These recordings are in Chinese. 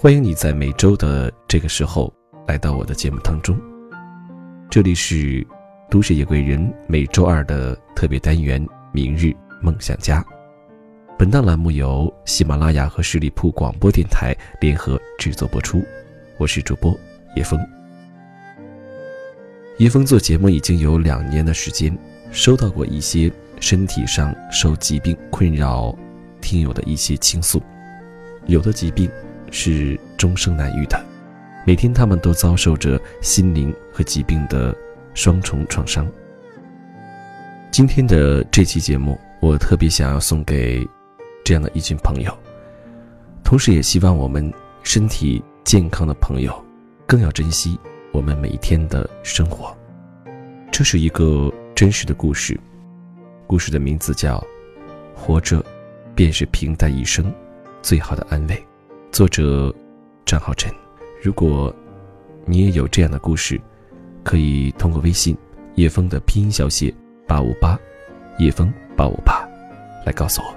欢迎你在每周的这个时候来到我的节目当中。这里是都市夜归人每周二的特别单元《明日梦想家》。本档栏目由喜马拉雅和十里铺广播电台联合制作播出。我是主播叶峰。叶峰做节目已经有两年的时间，收到过一些身体上受疾病困扰听友的一些倾诉，有的疾病。是终生难愈的，每天他们都遭受着心灵和疾病的双重创伤。今天的这期节目，我特别想要送给这样的一群朋友，同时也希望我们身体健康的朋友更要珍惜我们每一天的生活。这是一个真实的故事，故事的名字叫《活着，便是平淡一生最好的安慰》。作者张浩辰，如果你也有这样的故事，可以通过微信叶枫的拼音小写八五八，叶枫八五八，来告诉我。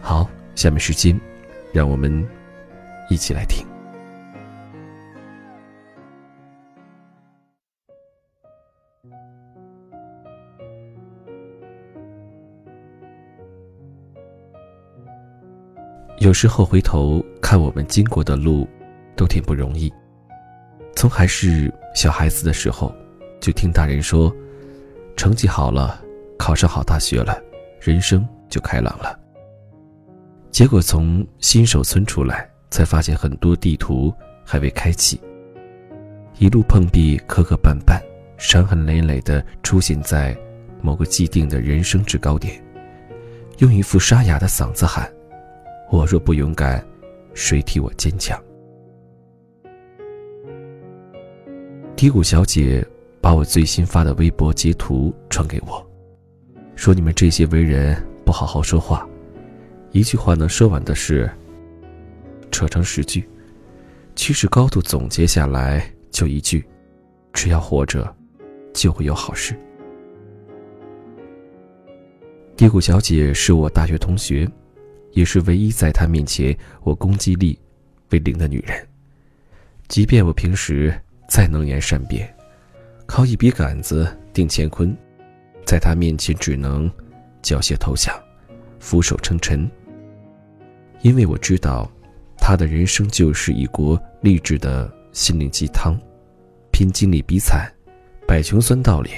好，下面时间，让我们一起来听。有时候回头看我们经过的路，都挺不容易。从还是小孩子的时候，就听大人说，成绩好了，考上好大学了，人生就开朗了。结果从新手村出来，才发现很多地图还未开启。一路碰壁，磕磕绊绊，伤痕累累的出现在某个既定的人生制高点，用一副沙哑的嗓子喊。我若不勇敢，谁替我坚强？低谷小姐把我最新发的微博截图传给我，说：“你们这些为人不好好说话，一句话能说完的事，扯成十句。其实高度总结下来就一句：只要活着，就会有好事。”低谷小姐是我大学同学。也是唯一在他面前我攻击力为零的女人。即便我平时再能言善辩，靠一笔杆子定乾坤，在他面前只能缴械投降，俯首称臣。因为我知道，他的人生就是一锅励志的心灵鸡汤，拼经历比惨，摆穷酸道理，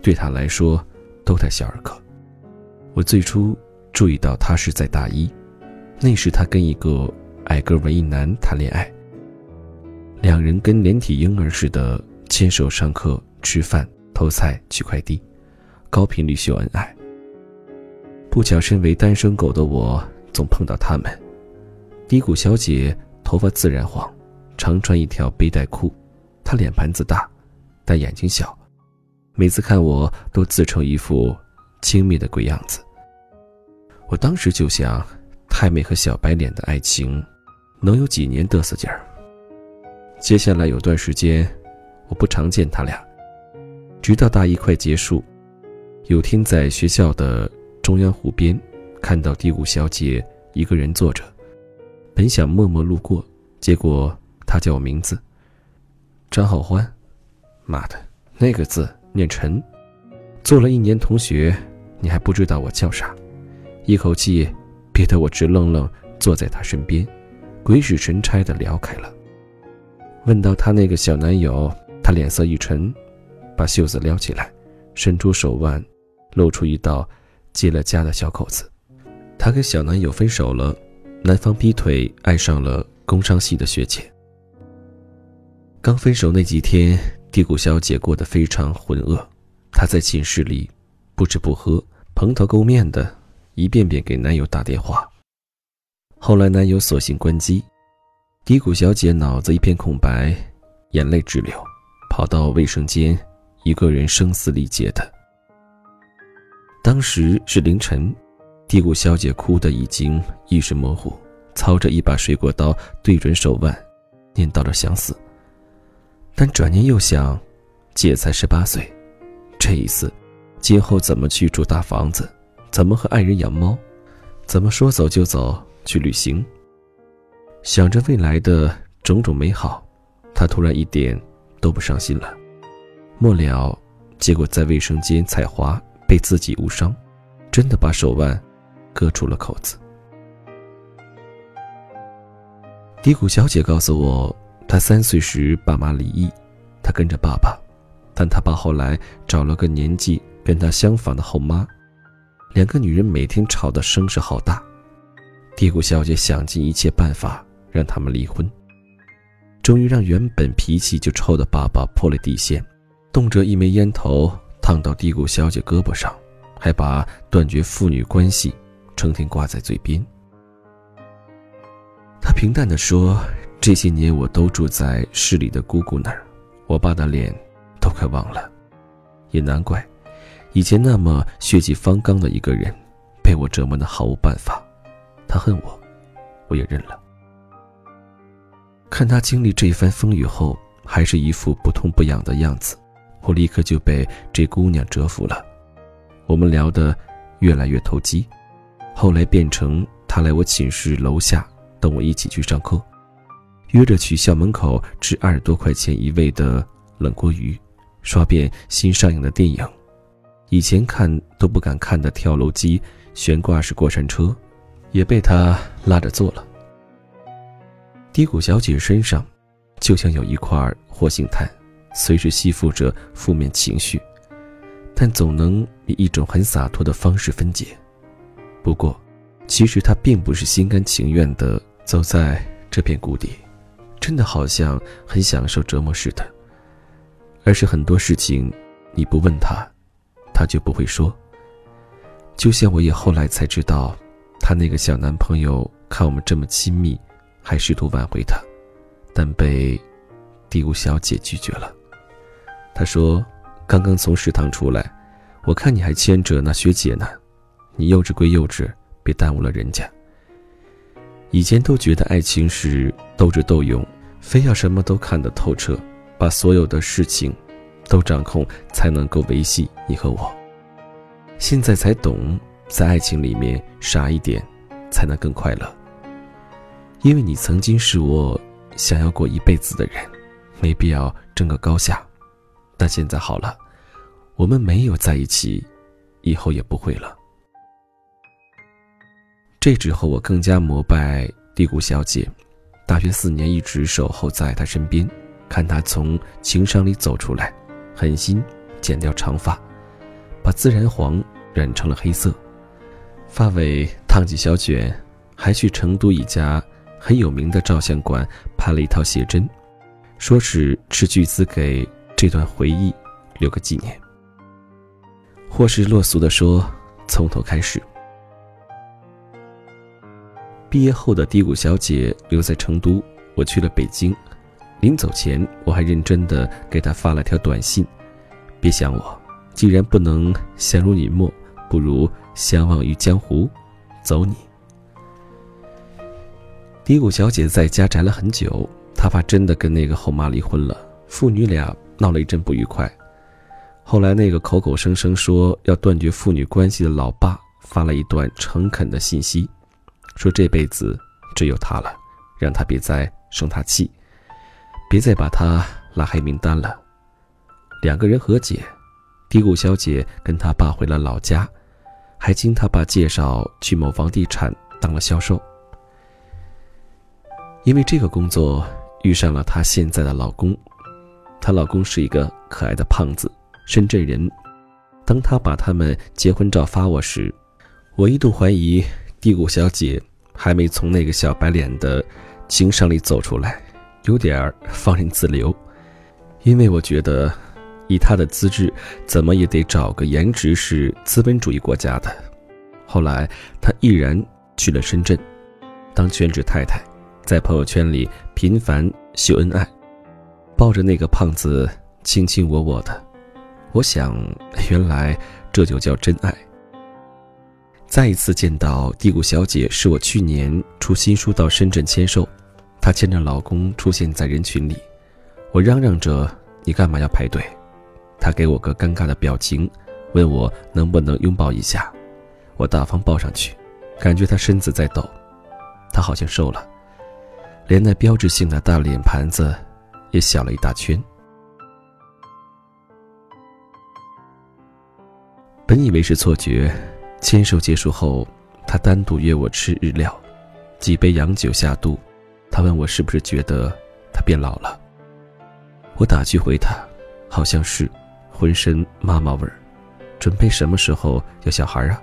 对他来说都太小儿科。我最初。注意到他是在大一，那时他跟一个矮个文艺男谈恋爱。两人跟连体婴儿似的牵手上课、吃饭、偷菜、取快递，高频率秀恩爱。不巧，身为单身狗的我总碰到他们。低谷小姐头发自然黄，常穿一条背带裤。她脸盘子大，但眼睛小，每次看我都自成一副轻蔑的鬼样子。我当时就想，太妹和小白脸的爱情，能有几年嘚瑟劲儿？接下来有段时间，我不常见他俩，直到大一快结束，有天在学校的中央湖边，看到第五小姐一个人坐着，本想默默路过，结果她叫我名字，张浩欢，妈的，那个字念陈，做了一年同学，你还不知道我叫啥？一口气，憋得我直愣愣坐在他身边，鬼使神差的聊开了。问到她那个小男友，她脸色一沉，把袖子撩起来，伸出手腕，露出一道结了痂的小口子。她跟小男友分手了，男方劈腿，爱上了工商系的学姐。刚分手那几天，地谷小姐过得非常浑噩，她在寝室里不吃不喝，蓬头垢面的。一遍遍给男友打电话，后来男友索性关机，低谷小姐脑子一片空白，眼泪直流，跑到卫生间，一个人声嘶力竭的。当时是凌晨，低谷小姐哭得已经意识模糊，操着一把水果刀对准手腕，念叨着想死。但转念又想，姐才十八岁，这一次，今后怎么去住大房子？怎么和爱人养猫？怎么说走就走去旅行？想着未来的种种美好，他突然一点都不伤心了。末了，结果在卫生间踩滑，被自己误伤，真的把手腕割出了口子。低谷小姐告诉我，她三岁时爸妈离异，她跟着爸爸，但她爸后来找了个年纪跟她相仿的后妈，两个女人每天吵得声势浩大。低谷小姐想尽一切办法。让他们离婚，终于让原本脾气就臭的爸爸破了底线，动辄一枚烟头烫到低谷小姐胳膊上，还把断绝父女关系成天挂在嘴边。他平淡地说：“这些年我都住在市里的姑姑那儿，我爸的脸都快忘了，也难怪，以前那么血气方刚的一个人，被我折磨的毫无办法。他恨我，我也认了。”看他经历这一番风雨后，还是一副不痛不痒的样子，我立刻就被这姑娘折服了。我们聊得越来越投机，后来变成她来我寝室楼下等我一起去上课，约着去校门口吃二十多块钱一位的冷锅鱼，刷遍新上映的电影，以前看都不敢看的跳楼机、悬挂式过山车，也被他拉着坐了。低谷小姐身上，就像有一块活性炭，随时吸附着负面情绪，但总能以一种很洒脱的方式分解。不过，其实她并不是心甘情愿地走在这片谷底，真的好像很享受折磨似的，而是很多事情，你不问她，她就不会说。就像我也后来才知道，她那个小男朋友看我们这么亲密。还试图挽回他，但被第五小姐拒绝了。她说：“刚刚从食堂出来，我看你还牵着那学姐呢。你幼稚归幼稚，别耽误了人家。以前都觉得爱情是斗智斗勇，非要什么都看得透彻，把所有的事情都掌控，才能够维系你和我。现在才懂，在爱情里面傻一点，才能更快乐。”因为你曾经是我想要过一辈子的人，没必要争个高下。但现在好了，我们没有在一起，以后也不会了。这之后，我更加膜拜低谷小姐。大学四年一直守候在她身边，看她从情伤里走出来，狠心剪掉长发，把自然黄染成了黑色，发尾烫起小卷，还去成都一家。很有名的照相馆拍了一套写真，说是斥巨资给这段回忆留个纪念。或是落俗的说，从头开始。毕业后的低谷小姐留在成都，我去了北京。临走前，我还认真的给她发了条短信：“别想我，既然不能相濡以沫，不如相忘于江湖，走你。”低谷小姐在家宅了很久，她怕真的跟那个后妈离婚了，父女俩闹了一阵不愉快。后来那个口口声声说要断绝父女关系的老爸发了一段诚恳的信息，说这辈子只有他了，让他别再生他气，别再把他拉黑名单了。两个人和解，低谷小姐跟他爸回了老家，还经他爸介绍去某房地产当了销售。因为这个工作遇上了她现在的老公，她老公是一个可爱的胖子，深圳人。当她把他们结婚照发我时，我一度怀疑低谷小姐还没从那个小白脸的情伤里走出来，有点儿放任自流。因为我觉得，以她的资质，怎么也得找个颜值是资本主义国家的。后来，她毅然去了深圳，当全职太太。在朋友圈里频繁秀恩爱，抱着那个胖子卿卿我我的，我想，原来这就叫真爱。再一次见到低谷小姐，是我去年出新书到深圳签售，她牵着老公出现在人群里，我嚷嚷着：“你干嘛要排队？”她给我个尴尬的表情，问我能不能拥抱一下，我大方抱上去，感觉她身子在抖，她好像瘦了。连那标志性的大脸盘子也小了一大圈。本以为是错觉，牵手结束后，他单独约我吃日料，几杯洋酒下肚，他问我是不是觉得他变老了。我打趣回他，好像是，浑身妈妈味儿，准备什么时候要小孩啊？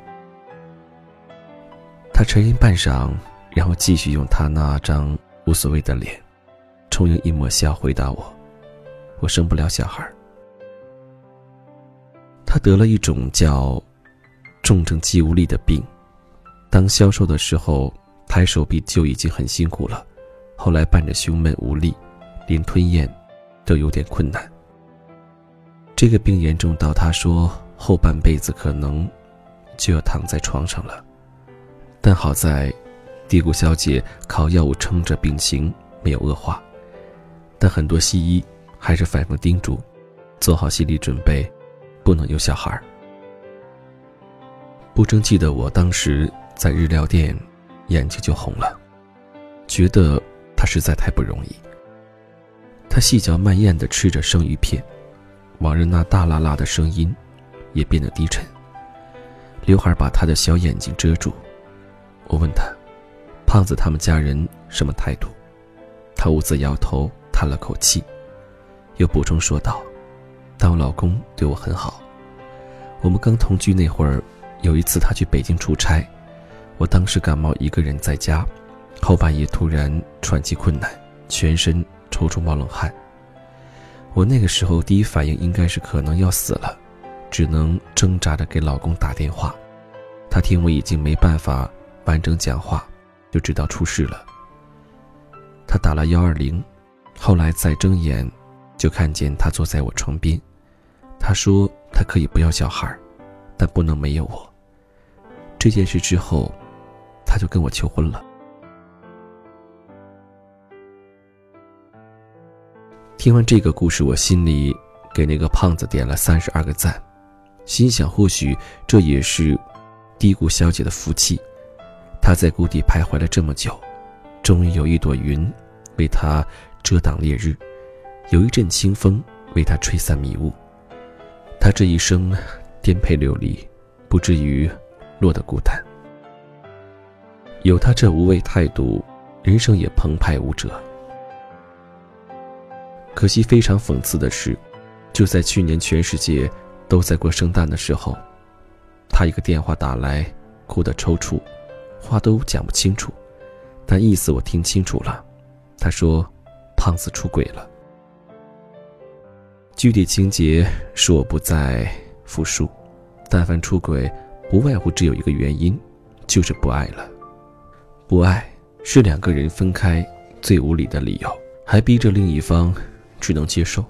他沉吟半晌，然后继续用他那张无所谓的脸，充盈一抹笑回答我：“我生不了小孩。”他得了一种叫重症肌无力的病，当消瘦的时候，抬手臂就已经很辛苦了，后来伴着胸闷无力，连吞咽都有点困难。这个病严重到他说后半辈子可能就要躺在床上了，但好在低谷小姐靠药物撑着病情没有恶化，但很多西医还是反复叮嘱，做好心理准备。不能有小孩。不争气的我当时在日料店，眼睛就红了，觉得他实在太不容易。他细嚼慢咽地吃着生鱼片，往日那大啦啦的声音也变得低沉。刘海把他的小眼睛遮住。我问他：“胖子他们家人什么态度？”他兀自摇头，叹了口气，又补充说道。但我老公对我很好。我们刚同居那会儿，有一次他去北京出差，我当时感冒一个人在家，后半夜突然喘气困难，全身抽搐冒冷汗。我那个时候第一反应应该是可能要死了，只能挣扎着给老公打电话。他听我已经没办法完整讲话，就知道出事了。他打了幺二零，后来再睁眼。就看见他坐在我床边，他说他可以不要小孩，但不能没有我。这件事之后，他就跟我求婚了。听完这个故事，我心里给那个胖子点了三十二个赞，心想或许这也是低谷小姐的福气。她在谷底徘徊了这么久，终于有一朵云为她遮挡烈日。有一阵清风为他吹散迷雾，他这一生颠沛流离，不至于落得孤单。有他这无畏态度，人生也澎湃无折。可惜非常讽刺的是，就在去年全世界都在过圣诞的时候，他一个电话打来，哭得抽搐，话都讲不清楚，但意思我听清楚了。他说：“胖子出轨了。”具体情节是我不再复述，但凡出轨，不外乎只有一个原因，就是不爱了。不爱是两个人分开最无理的理由，还逼着另一方只能接受。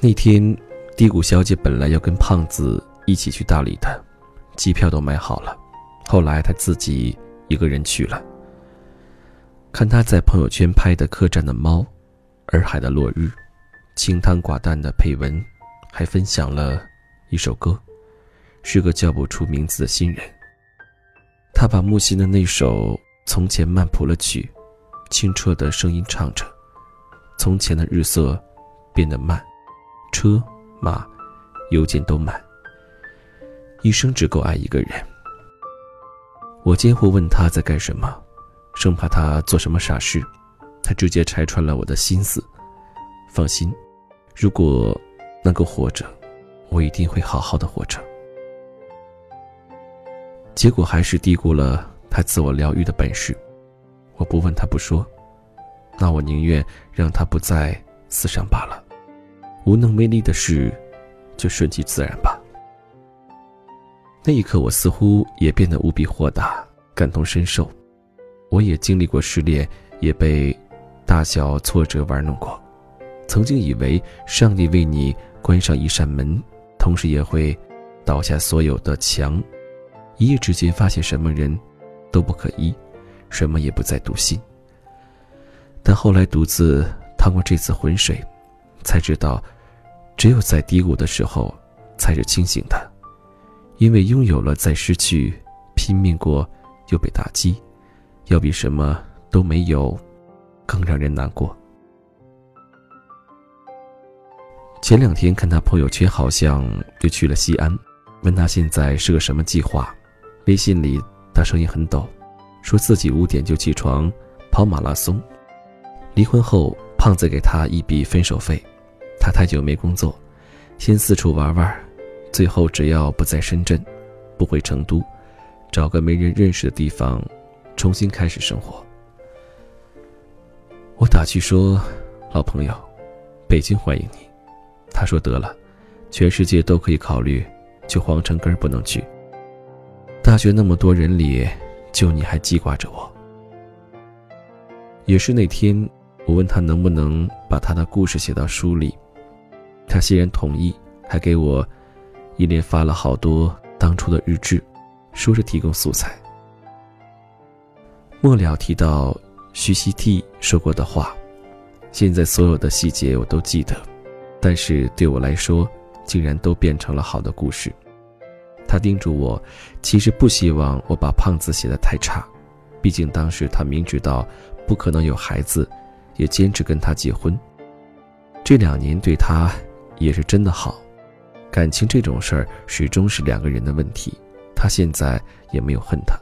那天，低谷小姐本来要跟胖子一起去大理的，机票都买好了，后来她自己一个人去了。看她在朋友圈拍的客栈的猫，洱海的落日。清汤寡淡的配文，还分享了一首歌，是个叫不出名字的新人。他把木心的那首《从前慢》谱了曲，清澈的声音唱着：“从前的日色变得慢，车马邮件都慢。一生只够爱一个人。”我间或问他在干什么，生怕他做什么傻事，他直接拆穿了我的心思。放心，如果能够活着，我一定会好好的活着。结果还是低估了他自我疗愈的本事。我不问他不说，那我宁愿让他不再死伤罢了。无能为力的事，就顺其自然吧。那一刻，我似乎也变得无比豁达，感同身受。我也经历过失恋，也被大小挫折玩弄过。曾经以为上帝为你关上一扇门，同时也会倒下所有的墙。一夜之间发现什么人都不可依，什么也不再笃信。但后来独自趟过这次浑水，才知道，只有在低谷的时候才是清醒的，因为拥有了再失去，拼命过又被打击，要比什么都没有，更让人难过。前两天看他朋友圈，好像又去了西安，问他现在是个什么计划。微信里他声音很抖，说自己五点就起床跑马拉松。离婚后，胖子给他一笔分手费，他太久没工作，先四处玩玩，最后只要不在深圳，不回成都，找个没人认识的地方，重新开始生活。我打趣说：“老朋友，北京欢迎你。”他说：“得了，全世界都可以考虑，就皇城根不能去。大学那么多人里，就你还记挂着我。”也是那天，我问他能不能把他的故事写到书里，他欣然同意，还给我一连发了好多当初的日志，说是提供素材。末了提到徐熙娣说过的话，现在所有的细节我都记得。但是对我来说，竟然都变成了好的故事。他叮嘱我，其实不希望我把胖子写得太差，毕竟当时他明知道不可能有孩子，也坚持跟他结婚。这两年对他也是真的好，感情这种事儿始终是两个人的问题。他现在也没有恨他。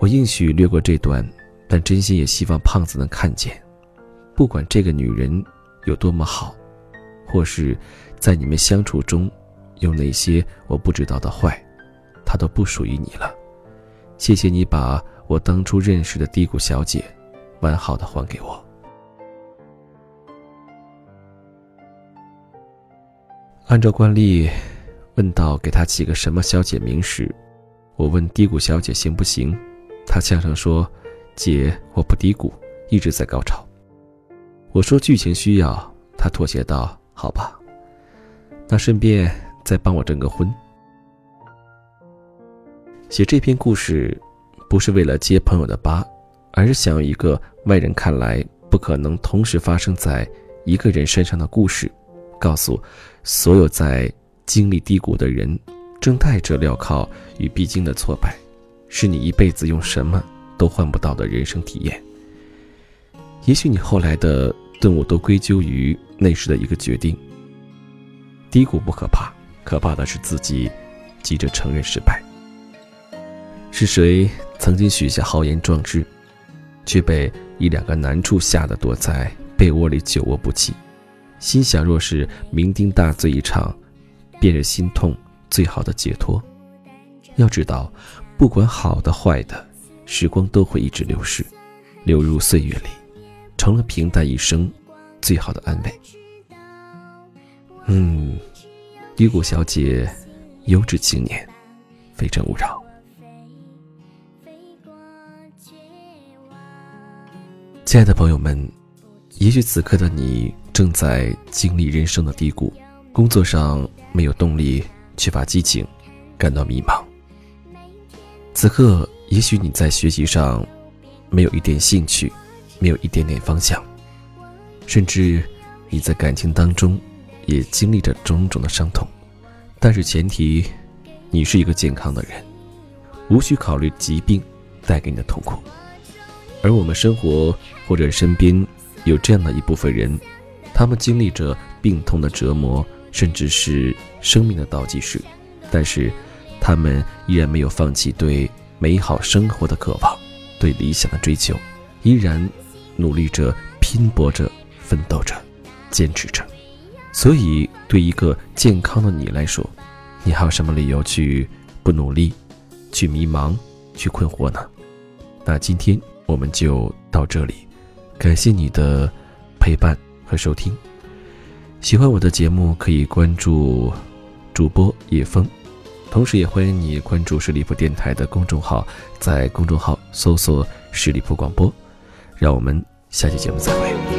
我应许略过这段，但真心也希望胖子能看见，不管这个女人。有多么好，或是，在你们相处中，有哪些我不知道的坏，她都不属于你了。谢谢你把我当初认识的低谷小姐，完好的还给我。按照惯例，问到给她起个什么小姐名时，我问低谷小姐行不行，她呛声说：“姐，我不低谷，一直在高潮。”我说剧情需要，他妥协道：“好吧，那顺便再帮我证个婚。”写这篇故事，不是为了接朋友的疤，而是想用一个外人看来不可能同时发生在一个人身上的故事，告诉所有在经历低谷的人，正带着镣铐与必经的挫败，是你一辈子用什么都换不到的人生体验。也许你后来的。顿悟都归咎于那时的一个决定。低谷不可怕，可怕的是自己急着承认失败。是谁曾经许下豪言壮志，却被一两个难处吓得躲在被窝里久卧不起？心想若是酩酊大醉一场，便是心痛最好的解脱。要知道，不管好的坏的，时光都会一直流逝，流入岁月里。成了平淡一生最好的安慰。嗯，低谷小姐，优质青年，非诚勿扰。亲爱的朋友们，也许此刻的你正在经历人生的低谷，工作上没有动力，缺乏激情，感到迷茫。此刻，也许你在学习上没有一点兴趣。没有一点点方向，甚至你在感情当中也经历着种种的伤痛，但是前提，你是一个健康的人，无需考虑疾病带给你的痛苦。而我们生活或者身边有这样的一部分人，他们经历着病痛的折磨，甚至是生命的倒计时，但是他们依然没有放弃对美好生活的渴望，对理想的追求，依然。努力着，拼搏着，奋斗着，坚持着。所以，对一个健康的你来说，你还有什么理由去不努力，去迷茫，去困惑呢？那今天我们就到这里，感谢你的陪伴和收听。喜欢我的节目，可以关注主播叶枫，同时也欢迎你关注十里铺电台的公众号，在公众号搜索“十里铺广播”。让我们下期节目再会。